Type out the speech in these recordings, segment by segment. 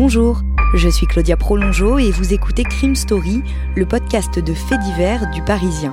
Bonjour, je suis Claudia Prolongeau et vous écoutez Crime Story, le podcast de faits divers du Parisien.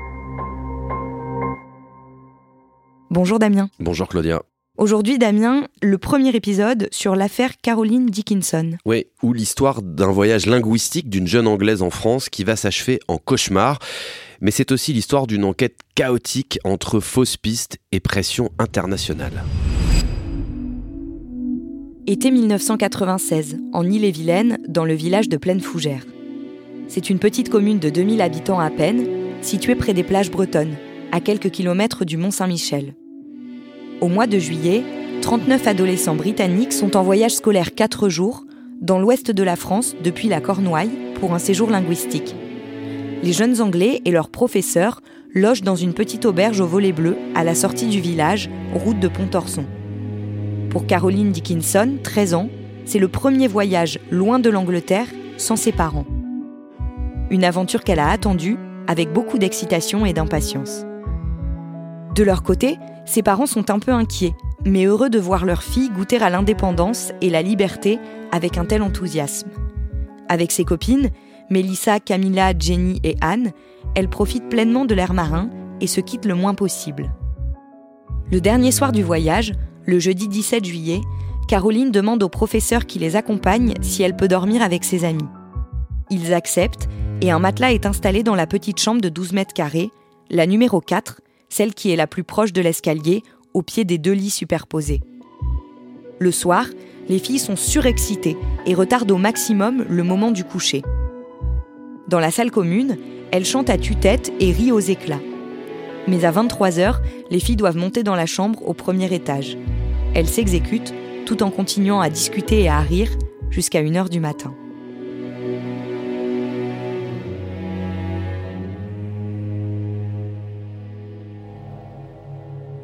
Bonjour Damien. Bonjour Claudia. Aujourd'hui Damien, le premier épisode sur l'affaire Caroline Dickinson. Oui, ou l'histoire d'un voyage linguistique d'une jeune Anglaise en France qui va s'achever en cauchemar. Mais c'est aussi l'histoire d'une enquête chaotique entre fausses pistes et pression internationale. Été 1996, en Ille-et-Vilaine, dans le village de Plaine Fougère. C'est une petite commune de 2000 habitants à peine, située près des plages bretonnes, à quelques kilomètres du Mont Saint-Michel. Au mois de juillet, 39 adolescents britanniques sont en voyage scolaire 4 jours dans l'ouest de la France depuis la Cornouaille pour un séjour linguistique. Les jeunes Anglais et leurs professeurs logent dans une petite auberge au volet bleu à la sortie du village, route de Pontorson. Pour Caroline Dickinson, 13 ans, c'est le premier voyage loin de l'Angleterre sans ses parents. Une aventure qu'elle a attendue avec beaucoup d'excitation et d'impatience. De leur côté, ses parents sont un peu inquiets, mais heureux de voir leur fille goûter à l'indépendance et la liberté avec un tel enthousiasme. Avec ses copines, Mélissa, Camilla, Jenny et Anne, elle profite pleinement de l'air marin et se quitte le moins possible. Le dernier soir du voyage, le jeudi 17 juillet, Caroline demande au professeur qui les accompagne si elle peut dormir avec ses amis. Ils acceptent et un matelas est installé dans la petite chambre de 12 mètres carrés, la numéro 4, celle qui est la plus proche de l'escalier, au pied des deux lits superposés. Le soir, les filles sont surexcitées et retardent au maximum le moment du coucher. Dans la salle commune, elles chantent à tue-tête et rient aux éclats. Mais à 23h, les filles doivent monter dans la chambre au premier étage. Elles s'exécutent tout en continuant à discuter et à rire jusqu'à 1h du matin.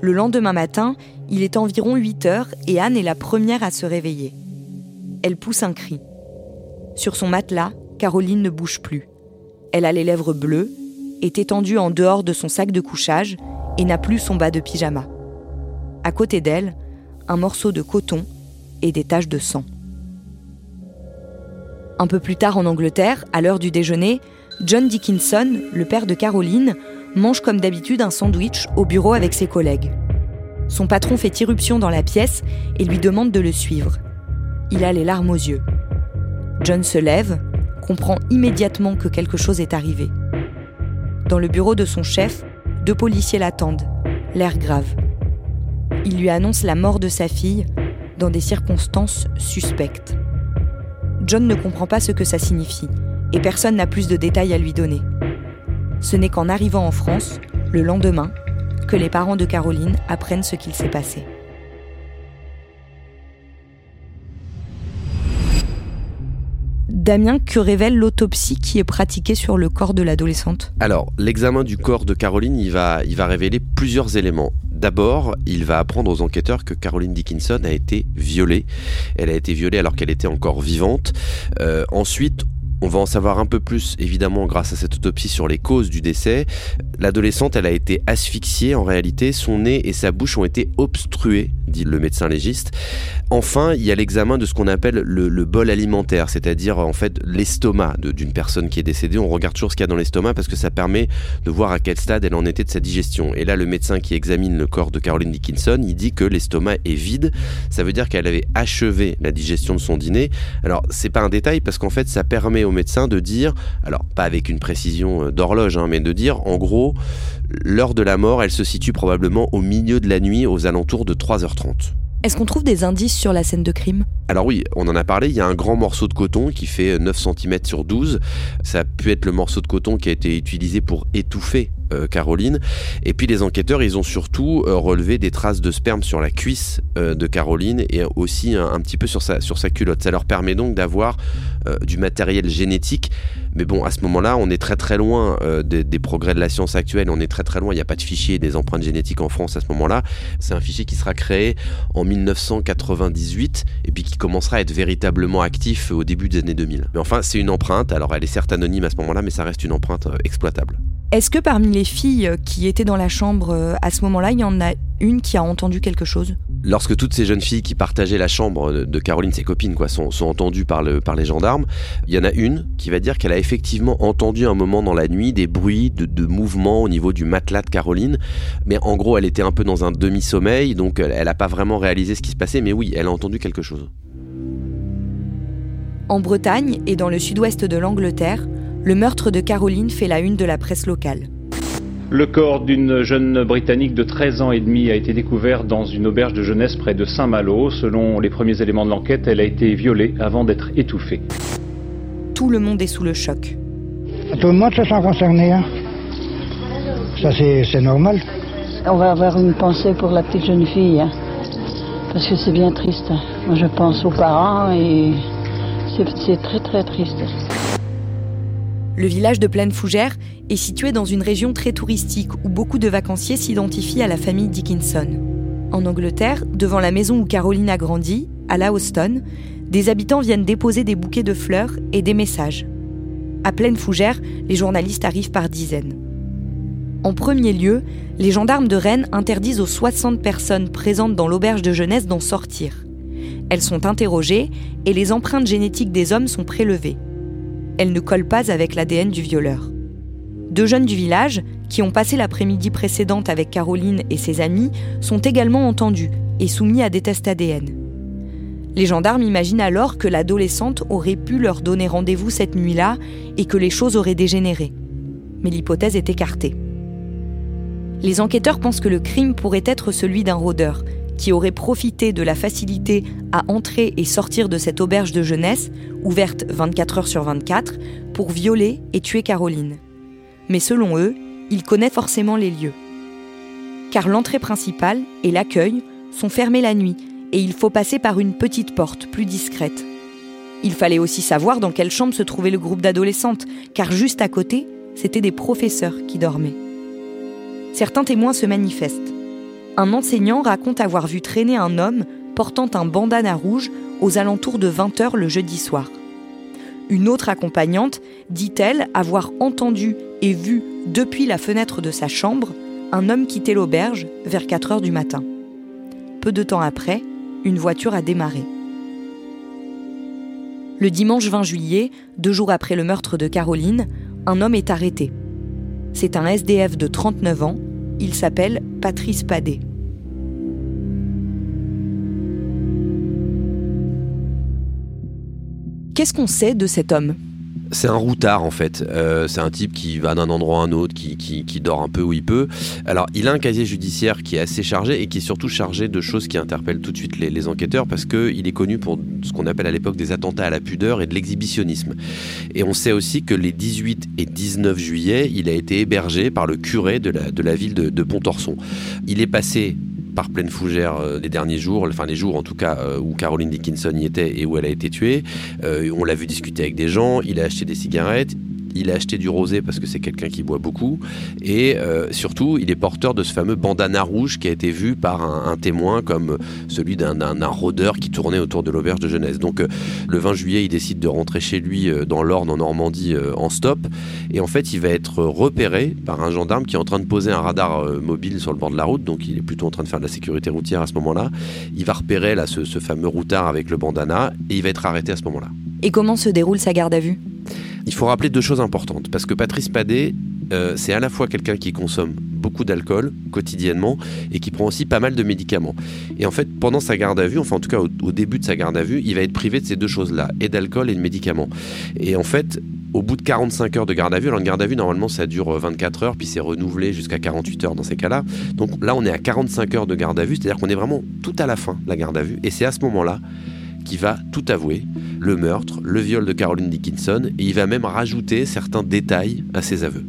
Le lendemain matin, il est environ 8 heures et Anne est la première à se réveiller. Elle pousse un cri. Sur son matelas, Caroline ne bouge plus. Elle a les lèvres bleues, est étendue en dehors de son sac de couchage et n'a plus son bas de pyjama. À côté d'elle, un morceau de coton et des taches de sang. Un peu plus tard en Angleterre, à l'heure du déjeuner, John Dickinson, le père de Caroline, mange comme d'habitude un sandwich au bureau avec ses collègues. Son patron fait irruption dans la pièce et lui demande de le suivre. Il a les larmes aux yeux. John se lève, comprend immédiatement que quelque chose est arrivé. Dans le bureau de son chef, deux policiers l'attendent, l'air grave. Il lui annonce la mort de sa fille dans des circonstances suspectes. John ne comprend pas ce que ça signifie et personne n'a plus de détails à lui donner. Ce n'est qu'en arrivant en France, le lendemain, que les parents de Caroline apprennent ce qu'il s'est passé. Damien, que révèle l'autopsie qui est pratiquée sur le corps de l'adolescente? Alors, l'examen du corps de Caroline, il va, révéler plusieurs éléments. D'abord, il va apprendre aux enquêteurs que Caroline Dickinson a été violée. Elle a été violée alors qu'elle était encore vivante. Euh, ensuite, on va en savoir un peu plus, évidemment, grâce à cette autopsie sur les causes du décès. L'adolescente, elle a été asphyxiée. En réalité, son nez et sa bouche ont été obstrués, dit le médecin légiste. Enfin, il y a l'examen de ce qu'on appelle le, bol alimentaire, c'est-à-dire en fait l'estomac d'une personne qui est décédée. On regarde toujours ce qu'il y a dans l'estomac parce que ça permet de voir à quel stade elle en était de sa digestion. Et là, le médecin qui examine le corps de Caroline Dickinson, il dit que l'estomac est vide. Ça veut dire qu'elle avait achevé la digestion de son dîner. Alors, c'est pas un détail parce qu'en fait, ça permet au médecin de dire, alors pas avec une précision d'horloge, hein, mais de dire en gros, l'heure de la mort, elle se situe probablement au milieu de la nuit, aux alentours de 3h30. Est-ce qu'on trouve des indices sur la scène de crime? Alors oui, on en a parlé, il y a un grand morceau de coton qui fait 9 cm sur 12. Ça a pu être le morceau de coton qui a été utilisé pour étouffer euh, Caroline. Et puis les enquêteurs, ils ont surtout euh, relevé des traces de sperme sur la cuisse euh, de Caroline et aussi un, petit peu sur sa, culotte. Ça leur permet donc d'avoir du matériel génétique. Mais bon, à ce moment-là, on est très très loin des, des, progrès de la science actuelle. On est très très loin. Il n'y a pas de fichier des empreintes génétiques en France à ce moment-là. C'est un fichier qui sera créé en 1998 et puis qui commencera à être véritablement actif au début des années 2000. Mais enfin, c'est une empreinte. Alors, elle est certes anonyme à ce moment-là, mais ça reste une empreinte exploitable. Est-ce que parmi les filles qui étaient dans la chambre à ce moment-là, il y en a une qui a entendu quelque chose? Lorsque toutes ces jeunes filles qui partageaient la chambre de Caroline, ses copines, quoi, sont, sont entendues par, le, par les gendarmes, il y en a une qui va dire qu'elle a effectivement entendu un moment dans la nuit des bruits de, de mouvements au niveau du matelas de Caroline. Mais en gros, elle était un peu dans un demi-sommeil, donc elle n'a pas vraiment réalisé ce qui se passait, mais oui, elle a entendu quelque chose. En Bretagne et dans le sud-ouest de l'Angleterre, le meurtre de Caroline fait la une de la presse locale. Le corps d'une jeune Britannique de 13 ans et demi a été découvert dans une auberge de jeunesse près de Saint-Malo. Selon les premiers éléments de l'enquête, elle a été violée avant d'être étouffée. Tout le monde est sous le choc. Tout le monde se sent concerné. Hein. Ça, c'est normal. On va avoir une pensée pour la petite jeune fille. Hein. Parce que c'est bien triste. Moi, je pense aux parents et c'est très très triste. Le village de Plaine Fougère est situé dans une région très touristique où beaucoup de vacanciers s'identifient à la famille Dickinson. En Angleterre, devant la maison où Caroline a grandi, à La Houston, des habitants viennent déposer des bouquets de fleurs et des messages. À Plaine Fougère, les journalistes arrivent par dizaines. En premier lieu, les gendarmes de Rennes interdisent aux 60 personnes présentes dans l'auberge de jeunesse d'en sortir. Elles sont interrogées et les empreintes génétiques des hommes sont prélevées elle ne colle pas avec l'ADN du violeur. Deux jeunes du village, qui ont passé l'après-midi précédente avec Caroline et ses amis, sont également entendus et soumis à des tests ADN. Les gendarmes imaginent alors que l'adolescente aurait pu leur donner rendez-vous cette nuit-là et que les choses auraient dégénéré. Mais l'hypothèse est écartée. Les enquêteurs pensent que le crime pourrait être celui d'un rôdeur, qui aurait profité de la facilité à entrer et sortir de cette auberge de jeunesse, ouverte 24 heures sur 24, pour violer et tuer Caroline. Mais selon eux, il connaît forcément les lieux. Car l'entrée principale et l'accueil sont fermés la nuit et il faut passer par une petite porte plus discrète. Il fallait aussi savoir dans quelle chambre se trouvait le groupe d'adolescentes, car juste à côté, c'était des professeurs qui dormaient. Certains témoins se manifestent un enseignant raconte avoir vu traîner un homme portant un bandana rouge aux alentours de 20h le jeudi soir. Une autre accompagnante dit-elle avoir entendu et vu depuis la fenêtre de sa chambre un homme quitter l'auberge vers 4h du matin. Peu de temps après, une voiture a démarré. Le dimanche 20 juillet, deux jours après le meurtre de Caroline, un homme est arrêté. C'est un SDF de 39 ans, il s'appelle Patrice Padet. Qu'est-ce qu'on sait de cet homme? C'est un routard en fait. Euh, c'est un type qui va d'un endroit à un autre, qui, qui, dort un peu où il peut. Alors, il a un casier judiciaire qui est assez chargé et qui est surtout chargé de choses qui interpellent tout de suite les, enquêteurs parce qu'il est connu pour ce qu'on appelle à l'époque des attentats à la pudeur et de l'exhibitionnisme. Et on sait aussi que les 18 et 19 juillet, il a été hébergé par le curé de la, de la ville de, de Pontorson. Il est passé par pleine fougère euh, les derniers jours, enfin les jours en tout cas euh, où Caroline Dickinson y était et où elle a été tuée. Euh, on l'a vu discuter avec des gens, il a acheté des cigarettes, il a acheté du rosé parce que c'est quelqu'un qui boit beaucoup. Et euh, surtout, il est porteur de ce fameux bandana rouge qui a été vu par un, témoin comme celui d'un rôdeur qui tournait autour de l'auberge de jeunesse. Donc euh, le 20 juillet, il décide de rentrer chez lui euh, dans l'Orne, en Normandie, en stop. Et en fait, il va être repéré par un gendarme qui est en train de poser un radar mobile sur le bord de la route. Donc il est plutôt en train de faire de la sécurité routière à ce moment-là. Il va repérer là, ce, ce fameux routard avec le bandana et il va être arrêté à ce moment-là. Et comment se déroule sa garde à vue? Il faut rappeler deux choses importantes, parce que Patrice Padet, euh, c'est à la fois quelqu'un qui consomme beaucoup d'alcool quotidiennement et qui prend aussi pas mal de médicaments. Et en fait, pendant sa garde à vue, enfin en tout cas au, début de sa garde à vue, il va être privé de ces deux choses-là, et d'alcool et de médicaments. Et en fait, au bout de 45 heures de garde à vue, alors une garde à vue normalement ça dure 24 heures, puis c'est renouvelé jusqu'à 48 heures dans ces cas-là. Donc là on est à 45 heures de garde à vue, c'est-à-dire qu'on est vraiment tout à la fin la garde à vue, et c'est à ce moment-là qui va tout avouer, le meurtre, le viol de Caroline Dickinson, et il va même rajouter certains détails à ses aveux.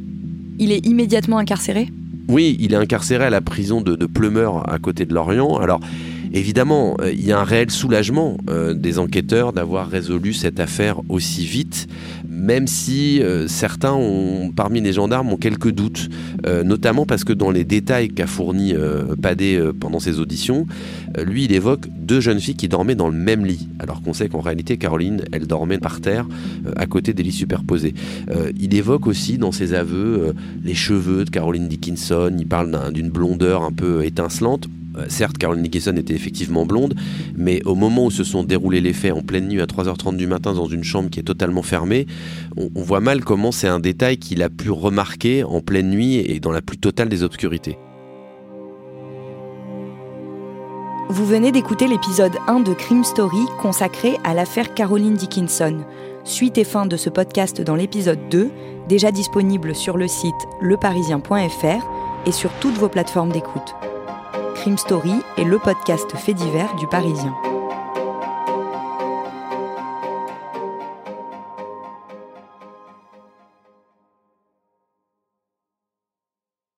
Il est immédiatement incarcéré? Oui, il est incarcéré à la prison de, de Plumeur à côté de Lorient. Alors, Évidemment, euh, il y a un réel soulagement euh, des enquêteurs d'avoir résolu cette affaire aussi vite, même si euh, certains parmi les gendarmes ont quelques doutes, notamment parce que dans les détails qu'a fourni Padé pendant ses auditions, lui il évoque deux jeunes filles qui dormaient dans le même lit, alors qu'on sait qu'en réalité Caroline, elle dormait par terre à côté des lits superposés. il évoque aussi dans ses aveux les cheveux de Caroline Dickinson, il parle d'une blondeur un peu étincelante. Euh, certes, Caroline Dickinson était effectivement blonde, mais au moment où se sont déroulés les faits en pleine nuit à 3h30 du matin dans une chambre qui est totalement fermée, on, on voit mal comment c'est un détail qu'il a pu remarquer en pleine nuit et dans la plus totale des obscurités. Vous venez d'écouter l'épisode 1 de Crime Story consacré à l'affaire Caroline Dickinson. Suite et fin de ce podcast dans l'épisode 2, déjà disponible sur le site leparisien.fr et sur toutes vos plateformes d'écoute. Crime Story est le podcast fait divers du Parisien.